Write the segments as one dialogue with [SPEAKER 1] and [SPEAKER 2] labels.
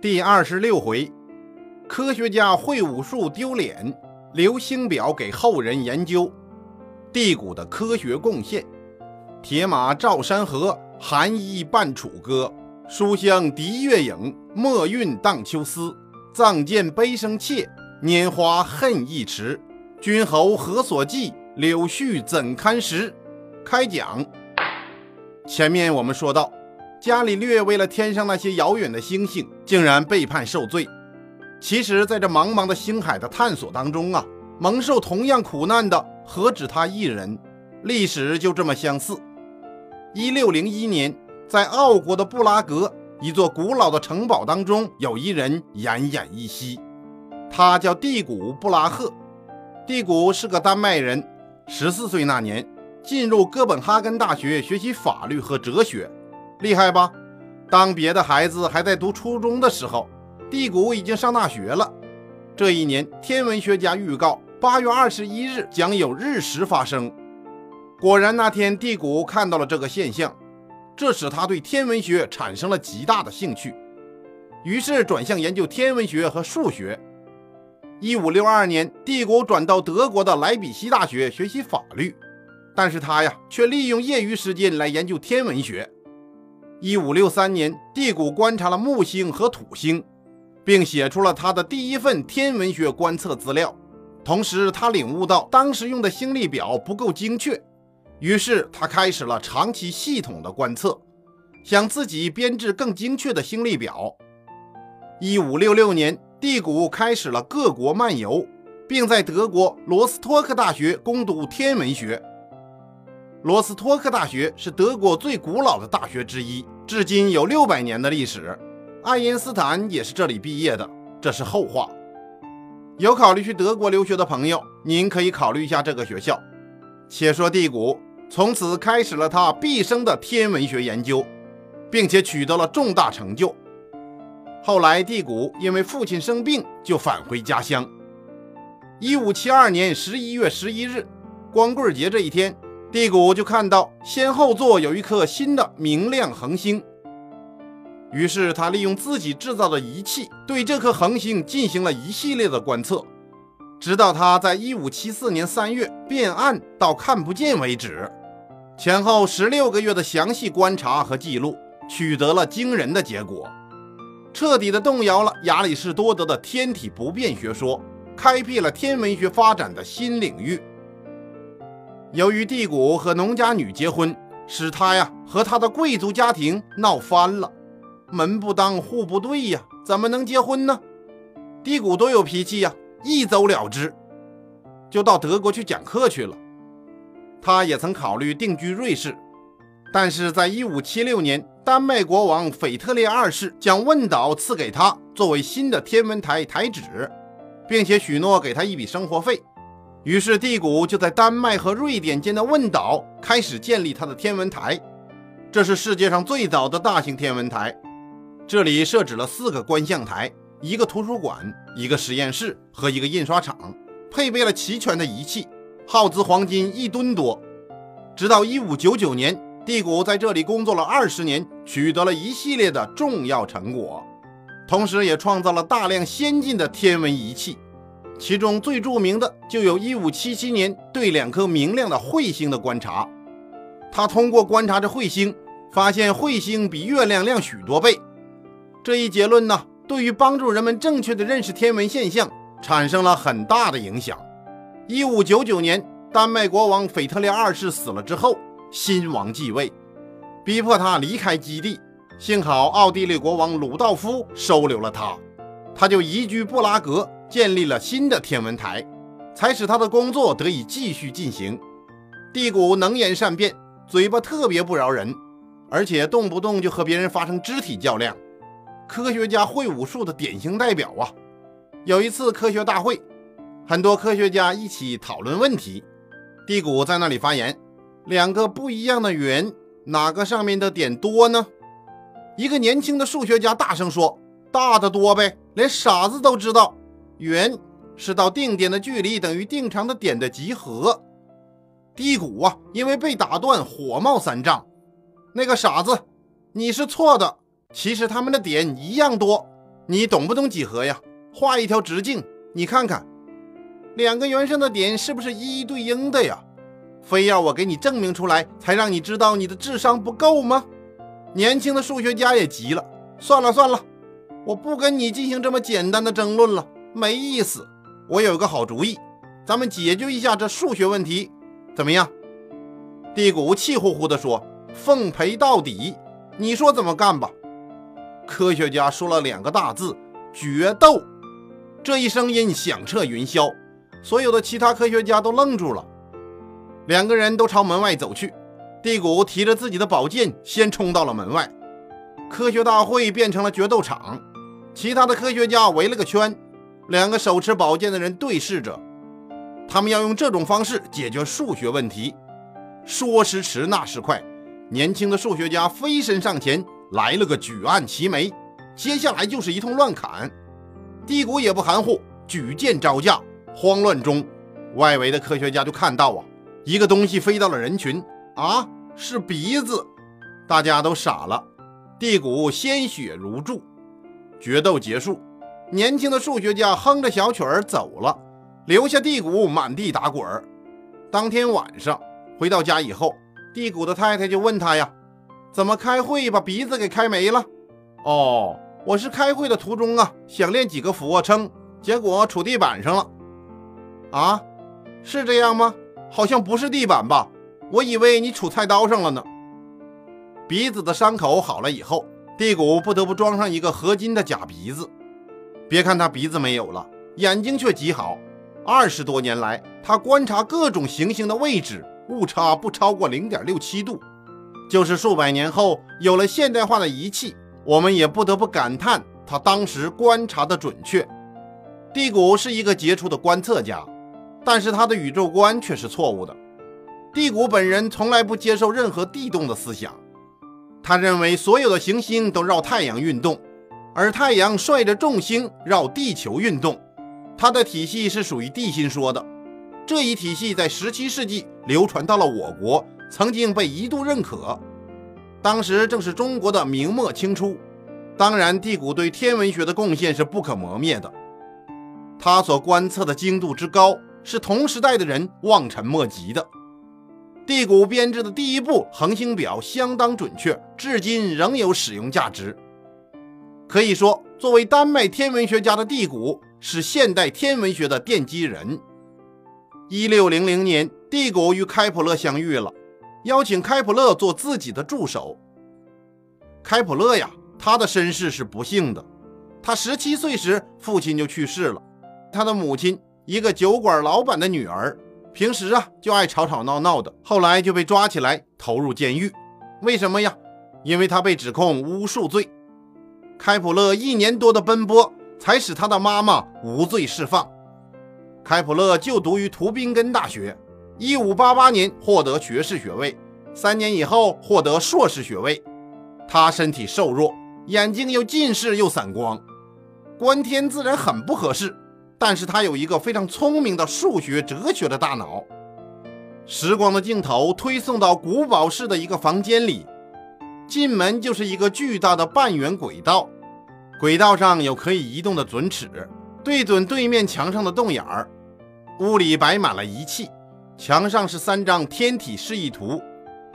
[SPEAKER 1] 第二十六回，科学家会武术丢脸，留星表给后人研究。地谷的科学贡献：铁马照山河，寒衣伴楚歌。书香笛月影，墨韵荡秋思。藏剑悲声切，拈花恨意迟。君侯何所寄？柳絮怎堪识？开讲。前面我们说到，伽利略为了天上那些遥远的星星，竟然被判受罪。其实，在这茫茫的星海的探索当中啊，蒙受同样苦难的何止他一人？历史就这么相似。一六零一年，在奥国的布拉格一座古老的城堡当中，有一人奄奄一息，他叫蒂古布拉赫。蒂古是个丹麦人，十四岁那年进入哥本哈根大学学习法律和哲学，厉害吧？当别的孩子还在读初中的时候，地古已经上大学了。这一年，天文学家预告八月二十一日将有日食发生。果然，那天地古看到了这个现象，这使他对天文学产生了极大的兴趣，于是转向研究天文学和数学。一五六二年，地古转到德国的莱比锡大学学习法律，但是他呀，却利用业余时间来研究天文学。一五六三年，蒂古观察了木星和土星，并写出了他的第一份天文学观测资料。同时，他领悟到当时用的星历表不够精确，于是他开始了长期系统的观测，想自己编制更精确的星历表。一五六六年。蒂谷开始了各国漫游，并在德国罗斯托克大学攻读天文学。罗斯托克大学是德国最古老的大学之一，至今有六百年的历史。爱因斯坦也是这里毕业的，这是后话。有考虑去德国留学的朋友，您可以考虑一下这个学校。且说蒂古从此开始了他毕生的天文学研究，并且取得了重大成就。后来，蒂谷因为父亲生病，就返回家乡。一五七二年十一月十一日，光棍节这一天，蒂谷就看到先后座有一颗新的明亮恒星。于是，他利用自己制造的仪器，对这颗恒星进行了一系列的观测，直到他在一五七四年三月变暗到看不见为止。前后十六个月的详细观察和记录，取得了惊人的结果。彻底的动摇了亚里士多德的天体不变学说，开辟了天文学发展的新领域。由于蒂谷和农家女结婚，使他呀和他的贵族家庭闹翻了，门不当户不对呀，怎么能结婚呢？蒂谷多有脾气呀，一走了之，就到德国去讲课去了。他也曾考虑定居瑞士。但是在一五七六年，丹麦国王腓特烈二世将问岛赐给他作为新的天文台台址，并且许诺给他一笔生活费。于是蒂谷就在丹麦和瑞典间的问岛开始建立他的天文台。这是世界上最早的大型天文台，这里设置了四个观象台、一个图书馆、一个实验室和一个印刷厂，配备了齐全的仪器，耗资黄金一吨多。直到一五九九年。蒂谷在这里工作了二十年，取得了一系列的重要成果，同时也创造了大量先进的天文仪器。其中最著名的就有1577年对两颗明亮的彗星的观察。他通过观察这彗星，发现彗星比月亮亮许多倍。这一结论呢，对于帮助人们正确的认识天文现象产生了很大的影响。1599年，丹麦国王腓特烈二世死了之后。新王继位，逼迫他离开基地。幸好奥地利国王鲁道夫收留了他，他就移居布拉格，建立了新的天文台，才使他的工作得以继续进行。蒂谷能言善辩，嘴巴特别不饶人，而且动不动就和别人发生肢体较量，科学家会武术的典型代表啊！有一次科学大会，很多科学家一起讨论问题，蒂谷在那里发言。两个不一样的圆，哪个上面的点多呢？一个年轻的数学家大声说：“大的多呗，连傻子都知道，圆是到定点的距离等于定长的点的集合。”低谷啊，因为被打断，火冒三丈。那个傻子，你是错的，其实他们的点一样多，你懂不懂几何呀？画一条直径，你看看，两个圆上的点是不是一一对应的呀？非要我给你证明出来，才让你知道你的智商不够吗？年轻的数学家也急了，算了算了，我不跟你进行这么简单的争论了，没意思。我有个好主意，咱们解决一下这数学问题，怎么样？地谷气呼呼地说：“奉陪到底，你说怎么干吧？”科学家说了两个大字：“决斗。”这一声音响彻云霄，所有的其他科学家都愣住了。两个人都朝门外走去，地谷提着自己的宝剑，先冲到了门外。科学大会变成了决斗场，其他的科学家围了个圈，两个手持宝剑的人对视着，他们要用这种方式解决数学问题。说时迟，那时快，年轻的数学家飞身上前来了个举案齐眉，接下来就是一通乱砍。地谷也不含糊，举剑招架。慌乱中，外围的科学家就看到啊。一个东西飞到了人群啊，是鼻子，大家都傻了。地谷鲜血如注，决斗结束，年轻的数学家哼着小曲儿走了，留下地谷满地打滚。当天晚上回到家以后，地谷的太太就问他呀：“怎么开会把鼻子给开没了？”哦，我是开会的途中啊，想练几个俯卧撑，结果杵地板上了。啊，是这样吗？好像不是地板吧？我以为你杵菜刀上了呢。鼻子的伤口好了以后，地谷不得不装上一个合金的假鼻子。别看他鼻子没有了，眼睛却极好。二十多年来，他观察各种行星的位置，误差不超过零点六七度。就是数百年后有了现代化的仪器，我们也不得不感叹他当时观察的准确。地谷是一个杰出的观测家。但是他的宇宙观却是错误的。地谷本人从来不接受任何地动的思想，他认为所有的行星都绕太阳运动，而太阳率着众星绕地球运动。它的体系是属于地心说的。这一体系在17世纪流传到了我国，曾经被一度认可。当时正是中国的明末清初。当然，地谷对天文学的贡献是不可磨灭的。他所观测的精度之高。是同时代的人望尘莫及的。地谷编制的第一部恒星表相当准确，至今仍有使用价值。可以说，作为丹麦天文学家的地谷是现代天文学的奠基人。一六零零年，地谷与开普勒相遇了，邀请开普勒做自己的助手。开普勒呀，他的身世是不幸的。他十七岁时，父亲就去世了，他的母亲。一个酒馆老板的女儿，平时啊就爱吵吵闹闹的，后来就被抓起来投入监狱。为什么呀？因为他被指控巫术罪。开普勒一年多的奔波，才使他的妈妈无罪释放。开普勒就读于图宾根大学，一五八八年获得学士学位，三年以后获得硕士学位。他身体瘦弱，眼睛又近视又散光，观天自然很不合适。但是他有一个非常聪明的数学哲学的大脑。时光的镜头推送到古堡式的一个房间里，进门就是一个巨大的半圆轨道，轨道上有可以移动的准尺，对准对面墙上的洞眼儿。屋里摆满了仪器，墙上是三张天体示意图，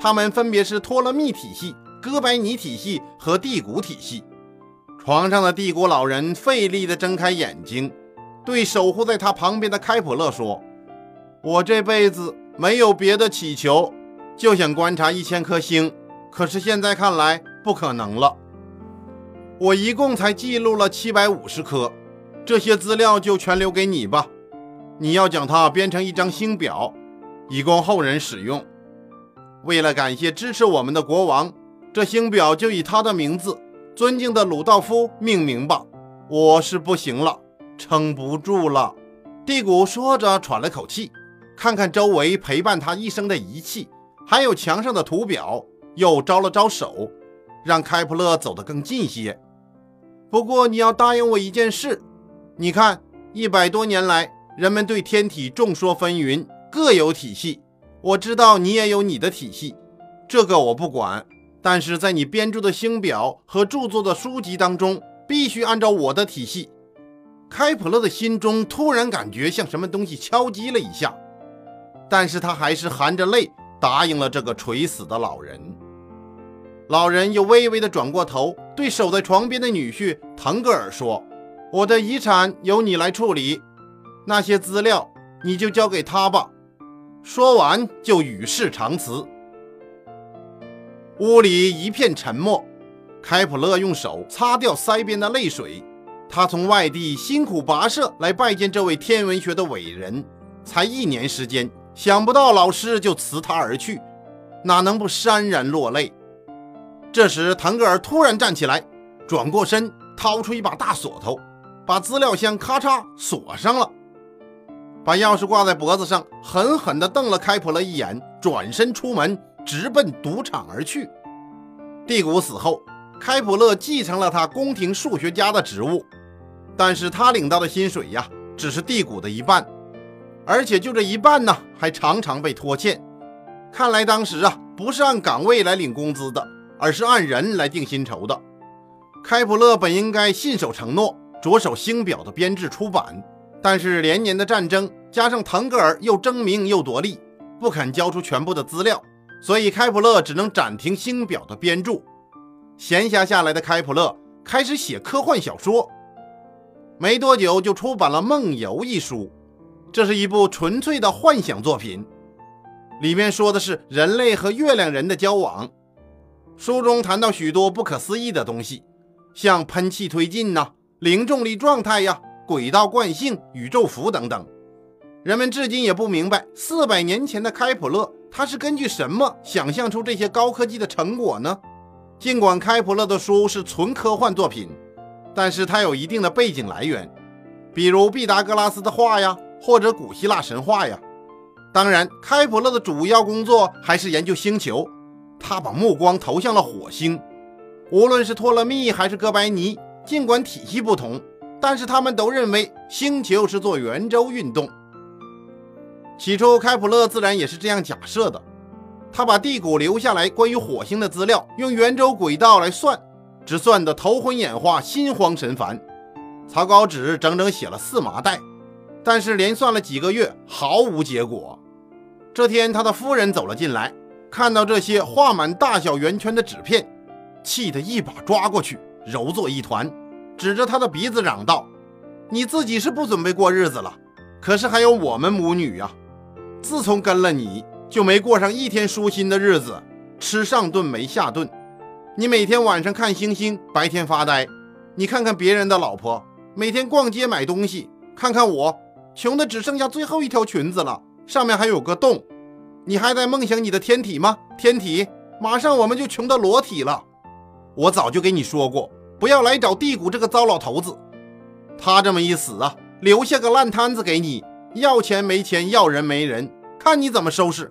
[SPEAKER 1] 它们分别是托勒密体系、哥白尼体系和地谷体系。床上的地谷老人费力地睁开眼睛。对守护在他旁边的开普勒说：“我这辈子没有别的祈求，就想观察一千颗星。可是现在看来不可能了。我一共才记录了七百五十颗，这些资料就全留给你吧。你要将它编成一张星表，以供后人使用。为了感谢支持我们的国王，这星表就以他的名字——尊敬的鲁道夫命名吧。我是不行了。”撑不住了，地古说着喘了口气，看看周围陪伴他一生的仪器，还有墙上的图表，又招了招手，让开普勒走得更近些。不过你要答应我一件事，你看，一百多年来，人们对天体众说纷纭，各有体系。我知道你也有你的体系，这个我不管。但是在你编著的星表和著作的书籍当中。必须按照我的体系。开普勒的心中突然感觉像什么东西敲击了一下，但是他还是含着泪答应了这个垂死的老人。老人又微微的转过头，对守在床边的女婿腾格尔说：“我的遗产由你来处理，那些资料你就交给他吧。”说完就与世长辞。屋里一片沉默，开普勒用手擦掉腮边的泪水。他从外地辛苦跋涉来拜见这位天文学的伟人，才一年时间，想不到老师就辞他而去，哪能不潸然落泪？这时，腾格尔突然站起来，转过身，掏出一把大锁头，把资料箱咔嚓锁上了，把钥匙挂在脖子上，狠狠地瞪了开普勒一眼，转身出门，直奔赌场而去。蒂古死后，开普勒继承了他宫廷数学家的职务。但是他领到的薪水呀，只是地谷的一半，而且就这一半呢，还常常被拖欠。看来当时啊，不是按岗位来领工资的，而是按人来定薪酬的。开普勒本应该信守承诺，着手星表的编制出版，但是连年的战争加上腾格尔又争名又夺利，不肯交出全部的资料，所以开普勒只能暂停星表的编著。闲暇下来的开普勒开始写科幻小说。没多久就出版了《梦游》一书，这是一部纯粹的幻想作品，里面说的是人类和月亮人的交往。书中谈到许多不可思议的东西，像喷气推进呐、零重力状态呀、轨道惯性、宇宙服等等。人们至今也不明白，四百年前的开普勒他是根据什么想象出这些高科技的成果呢？尽管开普勒的书是纯科幻作品。但是它有一定的背景来源，比如毕达哥拉斯的画呀，或者古希腊神话呀。当然，开普勒的主要工作还是研究星球，他把目光投向了火星。无论是托勒密还是哥白尼，尽管体系不同，但是他们都认为星球是做圆周运动。起初，开普勒自然也是这样假设的，他把地谷留下来关于火星的资料，用圆周轨道来算。只算得头昏眼花、心慌神烦，草稿纸整整写了四麻袋，但是连算了几个月，毫无结果。这天，他的夫人走了进来，看到这些画满大小圆圈的纸片，气得一把抓过去，揉作一团，指着他的鼻子嚷道：“你自己是不准备过日子了，可是还有我们母女呀！自从跟了你，就没过上一天舒心的日子，吃上顿没下顿。”你每天晚上看星星，白天发呆。你看看别人的老婆，每天逛街买东西。看看我，穷的只剩下最后一条裙子了，上面还有个洞。你还在梦想你的天体吗？天体，马上我们就穷得裸体了。我早就给你说过，不要来找地谷这个糟老头子。他这么一死啊，留下个烂摊子给你，要钱没钱，要人没人，看你怎么收拾。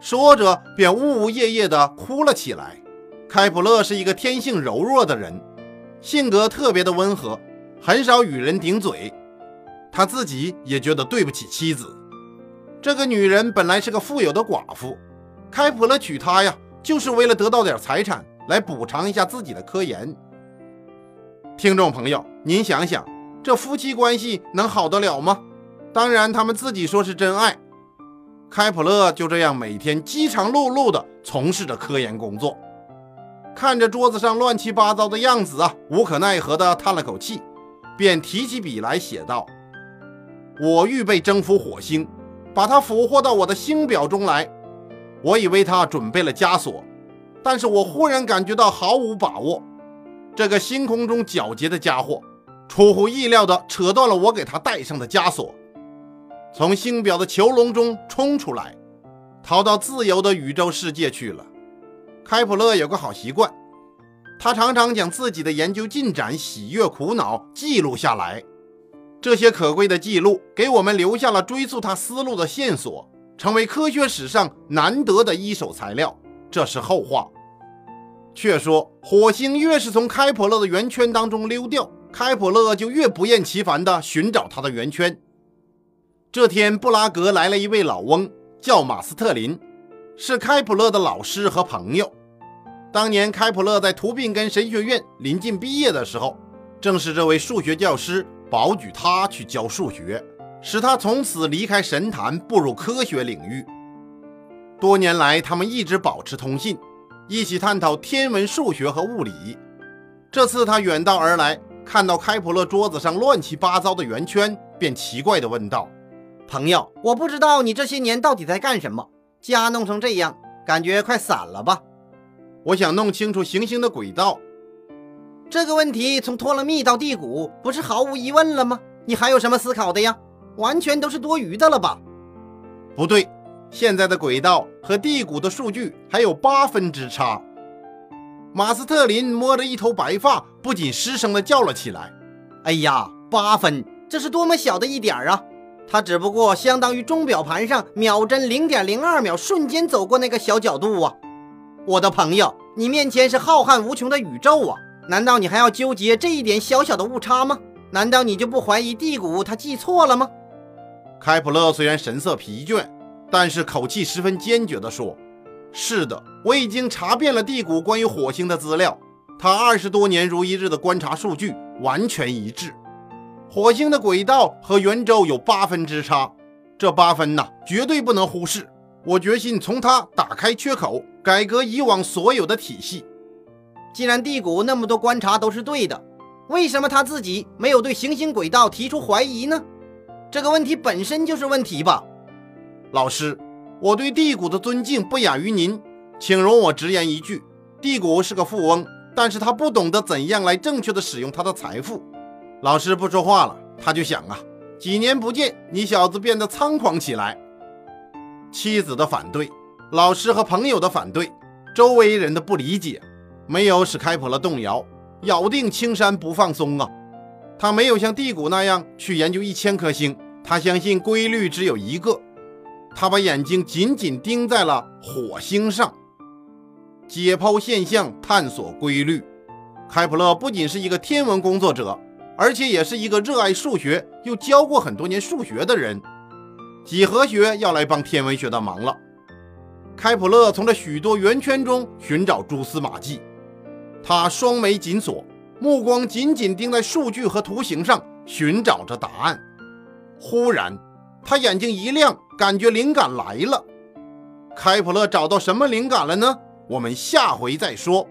[SPEAKER 1] 说着，便呜呜咽咽地哭了起来。开普勒是一个天性柔弱的人，性格特别的温和，很少与人顶嘴。他自己也觉得对不起妻子。这个女人本来是个富有的寡妇，开普勒娶她呀，就是为了得到点财产来补偿一下自己的科研。听众朋友，您想想，这夫妻关系能好得了吗？当然，他们自己说是真爱。开普勒就这样每天饥肠辘辘地从事着科研工作。看着桌子上乱七八糟的样子啊，无可奈何地叹了口气，便提起笔来写道：“我预备征服火星，把它俘获到我的星表中来。我已为他准备了枷锁，但是我忽然感觉到毫无把握。这个星空中皎洁的家伙，出乎意料地扯断了我给他戴上的枷锁，从星表的囚笼中冲出来，逃到自由的宇宙世界去了。”开普勒有个好习惯，他常常将自己的研究进展、喜悦、苦恼记录下来。这些可贵的记录给我们留下了追溯他思路的线索，成为科学史上难得的一手材料。这是后话。却说，火星越是从开普勒的圆圈当中溜掉，开普勒就越不厌其烦地寻找他的圆圈。这天，布拉格来了一位老翁，叫马斯特林。是开普勒的老师和朋友。当年开普勒在图宾根神学院临近毕业的时候，正是这位数学教师保举他去教数学，使他从此离开神坛，步入科学领域。多年来，他们一直保持通信，一起探讨天文、数学和物理。这次他远道而来，看到开普勒桌子上乱七八糟的圆圈，便奇怪地问道：“
[SPEAKER 2] 朋友，我不知道你这些年到底在干什么，家弄成这样，感觉快散了吧？”
[SPEAKER 1] 我想弄清楚行星的轨道。
[SPEAKER 2] 这个问题从托勒密到地谷，不是毫无疑问了吗？你还有什么思考的呀？完全都是多余的了吧？
[SPEAKER 1] 不对，现在的轨道和地谷的数据还有八分之差。马斯特林摸着一头白发，不仅失声地叫了起来：“
[SPEAKER 2] 哎呀，八分，这是多么小的一点啊！它只不过相当于钟表盘上秒针零点零二秒瞬间走过那个小角度啊！我的朋友，你面前是浩瀚无穷的宇宙啊！”难道你还要纠结这一点小小的误差吗？难道你就不怀疑地谷他记错了吗？
[SPEAKER 1] 开普勒虽然神色疲倦，但是口气十分坚决地说：“是的，我已经查遍了地谷关于火星的资料，他二十多年如一日的观察数据完全一致。火星的轨道和圆周有八分之差，这八分呐，绝对不能忽视。我决心从它打开缺口，改革以往所有的体系。”
[SPEAKER 2] 既然地谷那么多观察都是对的，为什么他自己没有对行星轨道提出怀疑呢？这个问题本身就是问题吧。
[SPEAKER 1] 老师，我对地谷的尊敬不亚于您，请容我直言一句：地谷是个富翁，但是他不懂得怎样来正确的使用他的财富。老师不说话了，他就想啊，几年不见，你小子变得猖狂起来。妻子的反对，老师和朋友的反对，周围人的不理解。没有使开普勒动摇，咬定青山不放松啊！他没有像地谷那样去研究一千颗星，他相信规律只有一个。他把眼睛紧紧盯在了火星上，解剖现象，探索规律。开普勒不仅是一个天文工作者，而且也是一个热爱数学又教过很多年数学的人。几何学要来帮天文学的忙了。开普勒从这许多圆圈中寻找蛛丝马迹。他双眉紧锁，目光紧紧盯在数据和图形上，寻找着答案。忽然，他眼睛一亮，感觉灵感来了。开普勒找到什么灵感了呢？我们下回再说。